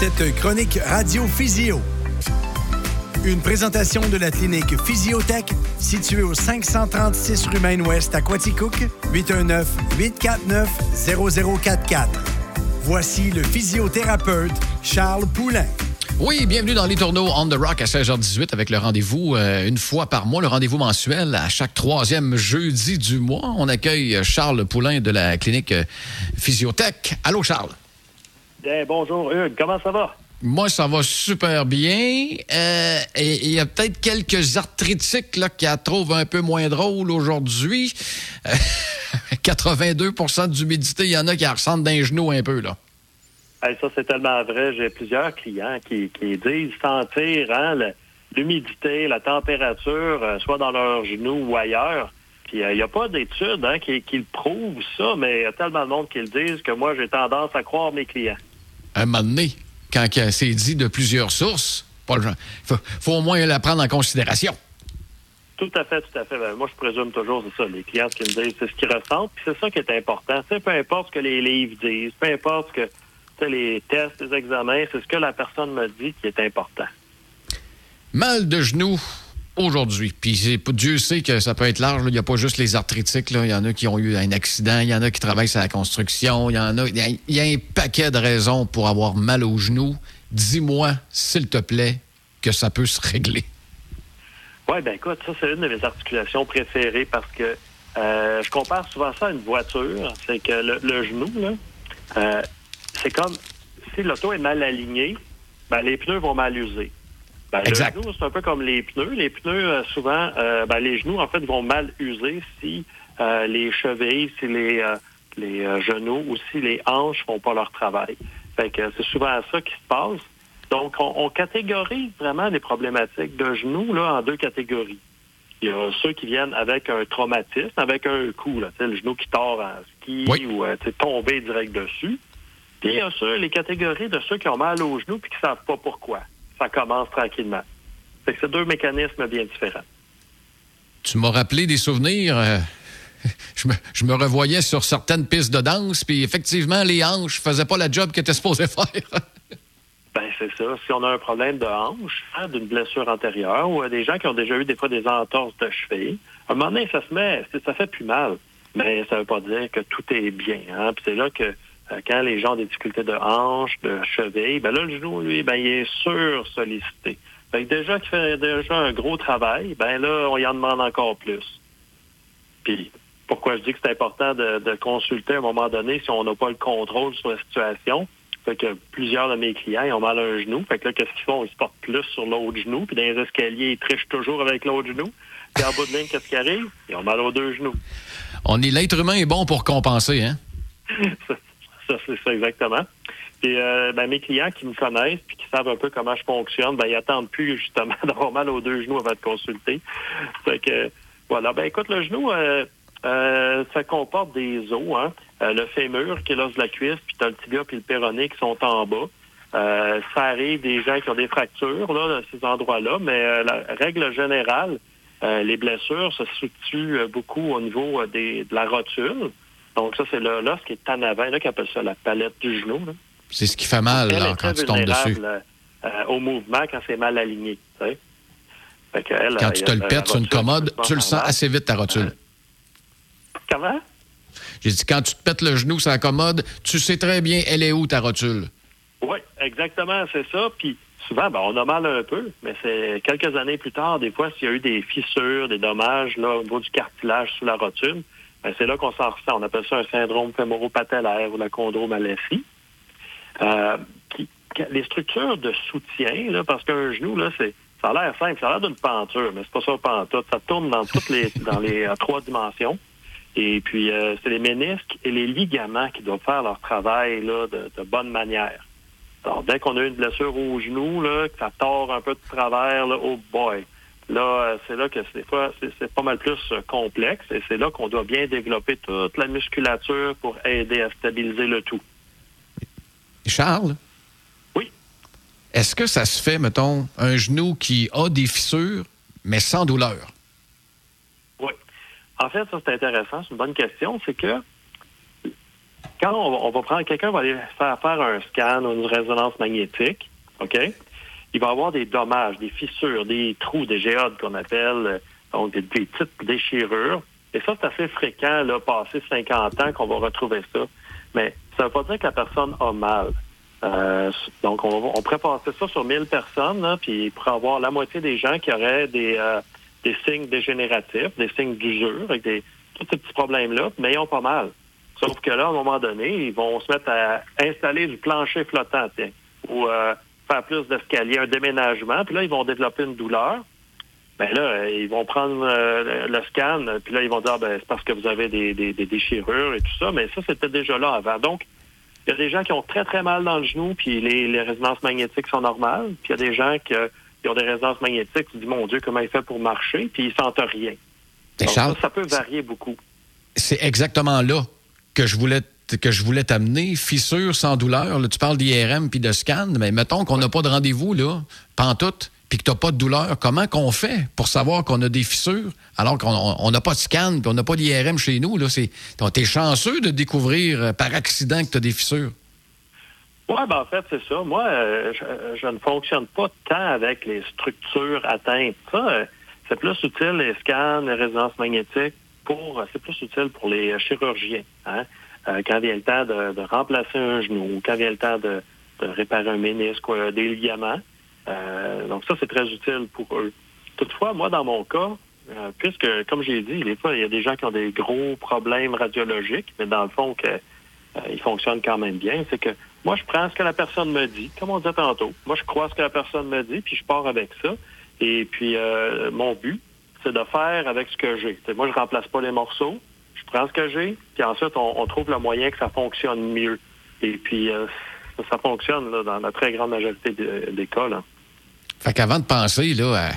cette chronique Radio Physio. Une présentation de la clinique Physiotech située au 536 rue Maine-Ouest à Quaticook, 819-849-0044. Voici le physiothérapeute Charles Poulain. Oui, bienvenue dans les tourneaux On the Rock à 16h18 avec le rendez-vous euh, une fois par mois, le rendez-vous mensuel à chaque troisième jeudi du mois. On accueille Charles Poulain de la clinique euh, Physiotech. Allô, Charles? Bien, bonjour, Hugues. Comment ça va? Moi, ça va super bien. Euh, et il y a peut-être quelques arthritiques là, qui la trouvent un peu moins drôle aujourd'hui. 82% d'humidité, il y en a qui ressentent d'un genou un peu. là. Hey, ça, c'est tellement vrai. J'ai plusieurs clients qui, qui disent sentir hein, l'humidité, la température, euh, soit dans leurs genoux ou ailleurs. Puis il n'y a pas d'études hein, qui, qui le prouvent ça, mais il y a tellement de monde qui le disent que moi, j'ai tendance à croire mes clients. Un moment donné, quand c'est dit de plusieurs sources, genre- faut, faut au moins la prendre en considération. Tout à fait, tout à fait. Ben, moi, je présume toujours, c'est ça, les clients, qu'ils me disent, c'est ce qu'ils ressentent, puis c'est ça qui est important. Tu sais, peu importe ce que les livres disent, peu importe ce que les tests, les examens, c'est ce que la personne me dit qui est important. Mal de genoux aujourd'hui. Puis Dieu sait que ça peut être large. Il n'y a pas juste les arthritiques. Il y en a qui ont eu un accident. Il y en a qui travaillent sur la construction. Il y en a. Il y a, un paquet de raisons pour avoir mal aux genoux. Dis-moi, s'il te plaît, que ça peut se régler. Oui, ben écoute, ça, c'est une de mes articulations préférées parce que euh, je compare souvent ça à une voiture. C'est que le, genou, euh, c'est comme si l'auto est mal alignée, ben, les pneus vont mal user. Ben, Exact. Le genou, c'est un peu comme les pneus. Les pneus, euh, souvent, euh, ben, les genoux, en fait, vont mal user si euh, les chevilles, si les, euh, les euh, genoux ou si les hanches font pas leur travail. Fait que c'est souvent ça qui se passe. Donc, on, on catégorise vraiment les problématiques de genoux là, en deux catégories. Il y a ceux qui viennent avec un traumatisme, avec un coup, là, le genou qui tord en ski Oui. ou tomber direct dessus. Puis il y a ceux, les catégories de ceux qui ont mal aux genoux puis qui savent pas pourquoi. Ça commence tranquillement. C'est deux mécanismes bien différents. Tu m'as rappelé des souvenirs. euh, je, me, je me revoyais sur certaines pistes de danse, puis effectivement, les hanches faisaient pas la job que tu supposé faire. Ben c'est ça. Si on a un problème de hanche, hein, d'une blessure antérieure, ou euh, des gens qui ont déjà eu des fois des entorses de cheville, à un moment donné, ça se met, ça fait plus mal. Mais ça veut pas dire que tout est bien. Hein. Puis c'est là que quand les gens ont des difficultés de hanche, de cheville, ben là, le genou, lui, ben il est sur sollicité. Fait que déjà qu'il fait déjà un gros travail, ben là, on y en demande encore plus. Puis pourquoi je dis que c'est important de, de consulter à un moment donné si on n'a pas le contrôle sur la situation? Fait que plusieurs de mes clients ils ont mal à un genou. Fait que là, qu'est-ce qu'ils font? Ils se portent plus sur l'autre genou. Puis dans les escaliers, ils trichent toujours avec l'autre genou. Puis en bout de ligne, qu'est-ce qui arrive? Ils ont mal aux deux genoux. On est l'être humain est bon pour compenser, hein? c'est ça exactement. Puis euh, ben, mes clients qui me connaissent puis qui savent un peu comment je fonctionne, ben ils attendent plus justement d'avoir mal aux deux genoux avant de consulter. Fait que voilà. Ben écoute, le genou, euh, euh, ça comporte des os, hein. Euh, le fémur, qui est l'os de la cuisse, puis t'as le tibia puis le péroné qui sont en bas. Ça arrive des gens qui ont des fractures là, dans ces endroits-là, mais la règle générale, les blessures se situent beaucoup au niveau des, de la rotule. Donc ça, c'est l'os qui est en avant, là, qui appelle ça la palette du genou. C'est ce qui fait mal là, quand tu tombes dessus. euh, euh, au mouvement quand c'est mal aligné. tu sais. Fait que elle, Quand tu te le pètes sur une commode, tu le sens en assez vite, ta rotule. Euh, Comment? J'ai dit, quand tu te pètes le genou sur la commode, tu sais très bien elle est où, ta rotule. Oui, exactement, c'est ça. Puis souvent, ben, on a mal un peu, mais c'est quelques années plus tard, des fois, s'il y a eu des fissures, des dommages là, au niveau du cartilage sous la rotule, c'est là qu'on s'en ressent. On appelle ça un syndrome fémoro-patellaire ou la chondromalacie. Euh, qui- les structures de soutien, là, parce qu'un genou, là, c'est ça a l'air simple, ça a l'air d'une penture, mais c'est pas ça pantoute. Ça tourne dans toutes les dans les euh, trois dimensions. Et puis, euh, c'est les ménisques et les ligaments qui doivent faire leur travail là, de, de bonne manière. Alors, dès qu'on a une blessure au genou, là, que ça tord un peu de travers, là, oh boy. Là, euh, c'est là que des fois, c'est pas mal plus euh, complexe et c'est là qu'on doit bien développer toute la musculature pour aider à stabiliser le tout. Charles? Oui. Est-ce que ça se fait, mettons, un genou qui a des fissures, mais sans douleur? Oui. En fait, ça, c'est intéressant. C'est une bonne question. C'est que quand on, va prendre quelqu'un va aller faire faire un scan ou une résonance magnétique, OK? Il va avoir des dommages, des fissures, des trous, des géodes qu'on appelle, donc des, petites déchirures. Et ça, c'est assez fréquent, là, passé 50 ans, qu'on va retrouver ça. Mais ça ne veut pas dire que la personne a mal. Euh, donc, on, on pourrait passer ça sur 1000 personnes, là, puis il pourrait avoir la moitié des gens qui auraient des, euh, des signes dégénératifs, des signes d'usure, avec des, tous ces petits problèmes-là, mais ils ont pas mal. Sauf que là, à un moment donné, ils vont se mettre à installer du plancher flottant, tiens, ou euh, faire plus d'escalier, un déménagement, puis là, ils vont développer une douleur. Ben là, ils vont prendre euh, le scan, puis là, ils vont dire, ah, ben, c'est parce que vous avez des, des, déchirures et tout ça, mais ça, c'était déjà là avant. Donc, il y a des gens qui ont très, très mal dans le genou, puis les, les résonances magnétiques sont normales, puis il y a des gens qui, ont des résonances magnétiques, qui disent, mon Dieu, comment il fait pour marcher, puis ils sentent rien. ça, ça peut varier beaucoup. C'est exactement là que je voulais que je voulais t'amener, fissure sans douleur. Tu parles d'IRM puis de scan, mais mettons qu'on n'a pas de rendez-vous, là, pantoute, puis que tu n'as pas de douleur. Comment qu'on fait pour savoir qu'on a des fissures alors qu'on n'a pas de scan puis on n'a pas d'IRM chez nous? C'est, t'es chanceux de découvrir euh, par accident que tu as des fissures? Oui, ben en fait, c'est ça. Moi, euh, je, ne fonctionne pas tant avec les structures atteintes. Ça, euh, c'est plus utile les scans, les résonances magnétiques c'est plus utile pour les chirurgiens. Hein? Euh, quand vient le temps de, remplacer un genou, quand vient le temps de, réparer un ménisque ou des ligaments. Euh, donc ça, c'est très utile pour eux. Toutefois, moi, dans mon cas, euh, puisque, comme j'ai dit, des fois, il y a des gens qui ont des gros problèmes radiologiques, mais dans le fond, que, ils fonctionnent quand même bien, c'est que moi, je prends ce que la personne me dit, comme on disait tantôt. Moi, je crois ce que la personne me dit, puis je pars avec ça. Et puis, mon but, c'est de faire avec ce que j'ai. Moi, je remplace pas les morceaux, prends ce que j'ai, puis ensuite, on, trouve le moyen que ça fonctionne mieux. Et puis, euh, ça, fonctionne dans la très grande majorité des, cas. Là. Fait qu'avant de penser là, à,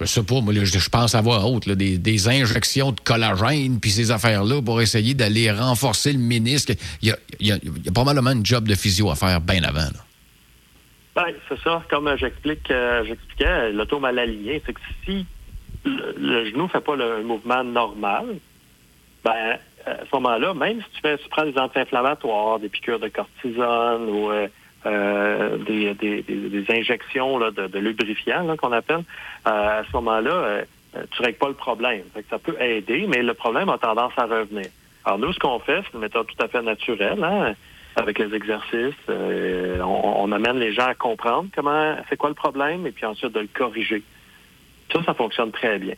je sais pas, moi, je, pense avoir autre, des, injections de collagène, puis ces affaires-là, pour essayer d'aller renforcer le ménisque, il y a, y, a, y a probablement un job de physio à faire bien avant. Ben, c'est ça. Comme j'explique, euh, j'expliquais, l'auto mal aligné, c'est que si le, genou ne fait pas le mouvement normal, ben, à ce moment-là, même si tu, fais, tu prends des anti-inflammatoires, des piqûres de cortisone ou euh, euh, des, des, des, injections là, de, de lubrifiant qu'on appelle, euh, à ce moment-là, tu règles pas le problème. ça peut aider, mais le problème a tendance à revenir. Alors nous, ce qu'on fait, c'est une méthode tout à fait naturelle, hein, avec les exercices. on, on, amène les gens à comprendre comment c'est quoi le problème et puis ensuite de le corriger. Ça, ça fonctionne très bien.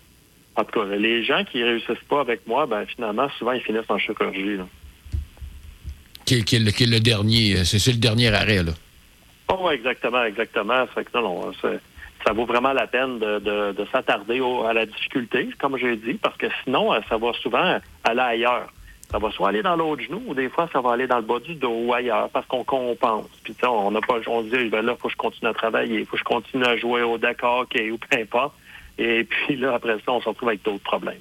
En tout cas, les gens qui réussissent pas avec moi, ben finalement, souvent, ils finissent en chirurgie. Qui, est, le, dernier, euh, c'est le dernier arrêt, là. Oh, exactement, exactement. Ça, non, ça vaut vraiment la peine de, s'attarder à la difficulté, comme j'ai dit, parce que sinon, euh, ça va souvent aller ailleurs. Ça va soit aller dans l'autre genou, ou des fois, ça va aller dans le bas du dos ou ailleurs, parce qu'on compense. Puis, on n'a pas, on se dit, ben là, faut que je continue à travailler, il faut que je continue à jouer au Dakar, ou peu importe. Et puis là, après ça, on se retrouve avec d'autres problèmes.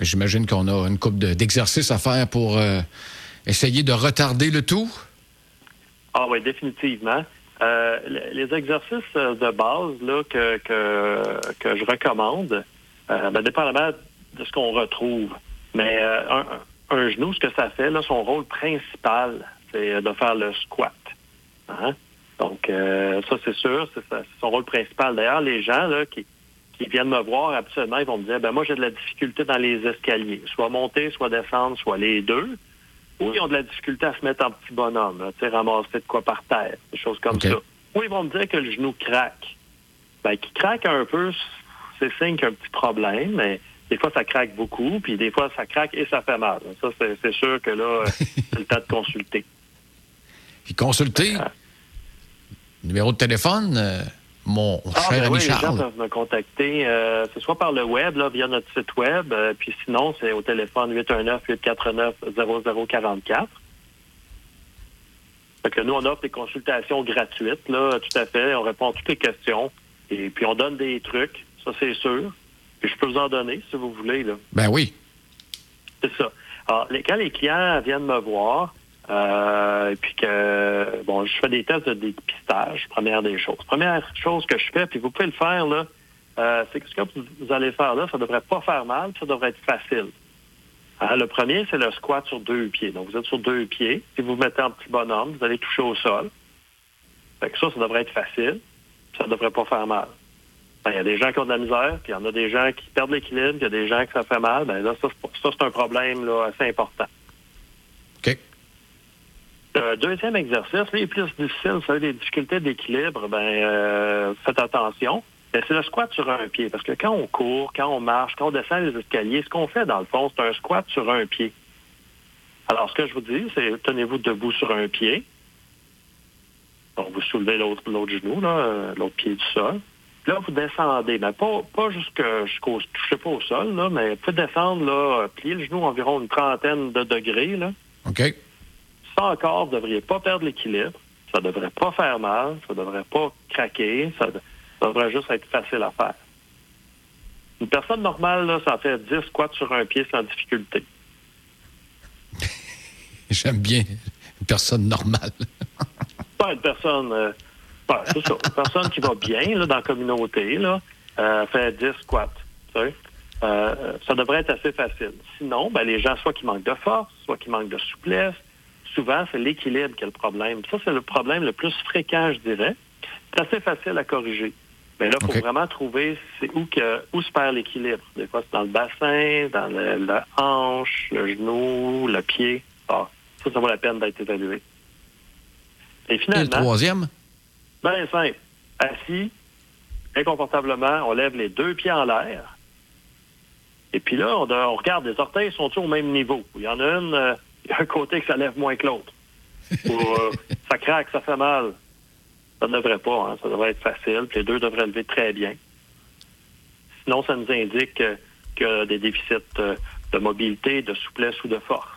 J'imagine qu'on a une coupe d'exercices à faire pour euh, essayer de retarder le tout. Ah oui, définitivement. Euh, les exercices de base là, que, que, je recommande, euh, ben, dépendamment de ce qu'on retrouve. Mais un, genou, ce que ça fait, là, son rôle principal, c'est de faire le squat. Hein? Donc, ça, c'est sûr, c'est son rôle principal. D'ailleurs, les gens là, qui, qui viennent me voir, absolument, ils vont me dire, ben moi, j'ai de la difficulté dans les escaliers. Soit monter, soit descendre, soit les deux. Ou ils ont de la difficulté à se mettre en petit bonhomme, tu sais, ramasser de quoi par terre, des choses comme ça. Ou ils vont me dire que le genou craque. Ben, qui craque un peu, c'est signe qu'il y a un petit problème, mais des fois, ça craque beaucoup, puis des fois, ça craque et ça fait mal. Ça, c'est sûr que là, c'est le temps de consulter. Puis consulter, euh, numéro de téléphone, euh, mon ah, cher ben ami oui, Les gens peuvent me contacter, euh, c'est soit par le web, là, via notre site web, euh, puis sinon, c'est au téléphone 819-849-0044. Fait que nous, on offre des consultations gratuites, là, tout à fait. On répond à toutes les questions. Et puis, on donne des trucs, ça, c'est sûr. Puis, je peux vous en donner, si vous voulez, là. Ben oui. C'est ça. Alors, les, quand les clients viennent me voir, euh, et puis que bon, je fais des tests de dépistage, première des choses. Première chose que je fais, puis vous pouvez le faire là, euh, c'est que ce que vous allez faire là, ça devrait pas faire mal, ça devrait être facile. Hein, le premier, c'est le squat sur deux pieds. Donc, vous êtes sur deux pieds. Si vous vous mettez en petit bonhomme, vous allez toucher au sol. Fait que ça, ça devrait être facile. Ça ne devrait pas faire mal. Ben, il y a des gens qui ont de la misère, puis il y en a des gens qui perdent l'équilibre, puis il y a des gens qui ça fait mal. Ben là, ça, c'est un problème là, assez important. Deuxième exercice, lui, est plus difficile. Vous savez, des difficultés d'équilibre, ben, euh, faites attention. Ben, c'est le squat sur un pied. Parce que quand on court, quand on marche, quand on descend les escaliers, ce qu'on fait, dans le fond, c'est un squat sur un pied. Alors, ce que je vous dis, c'est tenez-vous debout sur un pied. Donc, vous soulevez l'autre, genou, là, l'autre pied du sol. Là, vous descendez, mais pas, pas jusqu'au pas au sol, là, mais vous pouvez descendre, là, plier le genou environ une trentaine de degrés. Là. OK. Ça encore, vous ne devriez pas perdre l'équilibre. Ça ne devrait pas faire mal. Ça ne devrait pas craquer. Ça, ça devrait juste être facile à faire. Une personne normale, là, ça fait 10 squats sur un pied sans difficulté. J'aime bien une personne normale. Pas une personne. Euh, c'est ça. Une personne qui va bien là, dans la communauté là, euh, fait 10 squats. Euh, ça devrait être assez facile. Sinon, ben, les gens, soit qui manquent de force, soit qui manquent de souplesse, souvent, c'est l'équilibre qui est le problème. Ça, c'est le problème le plus fréquent, je dirais. C'est assez facile à corriger. Mais là, il faut vraiment trouver c'est où que où se perd l'équilibre. Des fois, c'est dans le bassin, dans le, la hanche, le genou, le pied. Ah, ça, ça vaut la peine d'être évalué. Et finalement. le troisième? Bien simple. Assis, inconfortablement, on lève les deux pieds en l'air. Et puis là, on, regarde, les orteils sont-ils au même niveau? Il y en a une, euh, il y a un côté que ça lève moins que l'autre. Ou euh, ça craque, ça fait mal. Ça ne devrait pas, hein. ça devrait être facile. Puis les deux devraient lever très bien. Sinon, ça nous indique qu'il y a des déficits euh, de mobilité, de souplesse ou de force.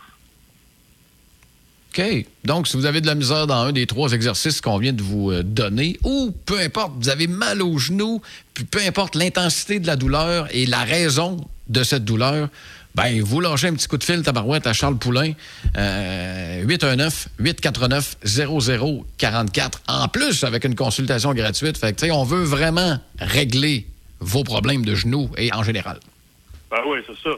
OK. Donc, si vous avez de la misère dans un des trois exercices qu'on vient de vous euh, donner, ou peu importe, vous avez mal au genou, puis peu importe l'intensité de la douleur et la raison de cette douleur, ben vous lâchez un petit coup de fil, tabarouette, à Charles Poulain, euh, 819-849-0044. En plus, avec une consultation gratuite. Fait que, on veut vraiment régler vos problèmes de genoux et en général. Ben oui, c'est ça.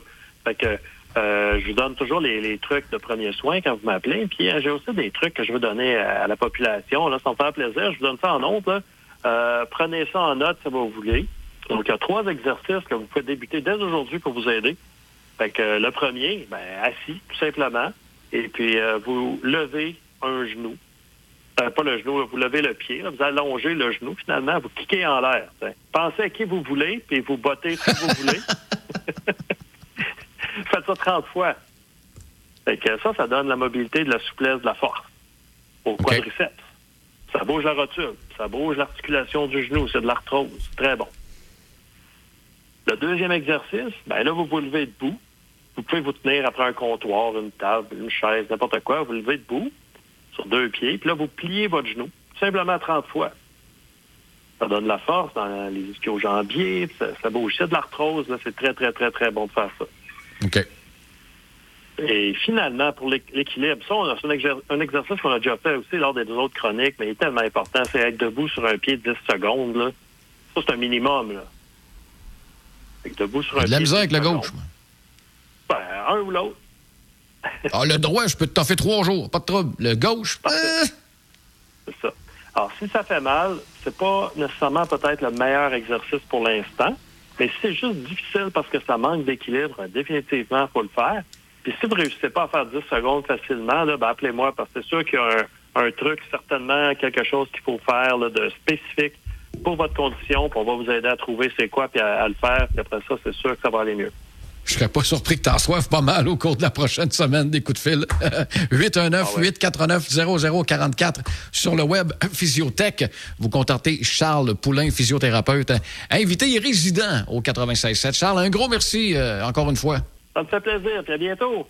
Fait que euh, je vous donne toujours les, trucs de premier soin quand vous m'appelez. Puis euh, j'ai aussi des trucs que je veux donner à, la population. Là, me fait plaisir. Je vous donne ça en note. Euh, prenez ça en note si vous voulez. Donc, il y a trois exercices que vous pouvez débuter dès aujourd'hui pour vous aider. Fait que le premier, ben, assis, tout simplement. Et puis, vous levez un genou. pas le genou, vous levez le pied. vous allongez le genou. Finalement, vous cliquez en l'air. Pensez à qui vous voulez, puis vous bottez si vous voulez. Faites ça 30 fois. Fait que ça, ça donne la mobilité, de la souplesse, de la force au quadriceps. Ça bouge la rotule, ça bouge l'articulation du genou, c'est de l'arthrose. Très bon. Le deuxième exercice, ben là, vous vous levez debout. Vous pouvez vous tenir après un comptoir, une table, une chaise, n'importe quoi. Vous levez debout sur deux pieds, puis là, vous pliez votre genou, simplement 30 fois. Ça donne la force dans les ischio-jambiers, ça, ça bouge. C'est de l'arthrose, c'est très, très, très, très bon de faire ça. OK. Et finalement, pour l'équilibre, ça, c'est un, exercice qu'on a déjà fait aussi lors des autres chroniques, mais il est tellement important, c'est être debout sur un pied 10 secondes. Là. Ça, c'est un minimum. Là. Debout sur un de la misère avec le gauche. Ben, un ou l'autre. ah, le droit, je peux t'en faire trois jours, pas de trouble. Le gauche, euh. C'est ça. Alors, si ça fait mal, c'est pas nécessairement peut-être le meilleur exercice pour l'instant, mais si c'est juste difficile parce que ça manque d'équilibre, définitivement, il faut le faire. Puis si vous ne réussissez pas à faire 10 secondes facilement, là, ben, appelez-moi parce que c'est sûr qu'il y a un, truc, certainement quelque chose qu'il faut faire de spécifique pour votre condition, puis on va vous aider à trouver c'est quoi, puis à, le faire. Puis après ça, c'est sûr que ça va aller mieux. Je serais pas surpris que tu en soives pas mal au cours de la prochaine semaine des coups de fil. 819-849-0044 sur le web Physiotech. Vous contactez Charles Poulain, physiothérapeute, invité et résident au 96.7. Charles, un gros merci euh, encore une fois. Ça me fait plaisir. à bientôt.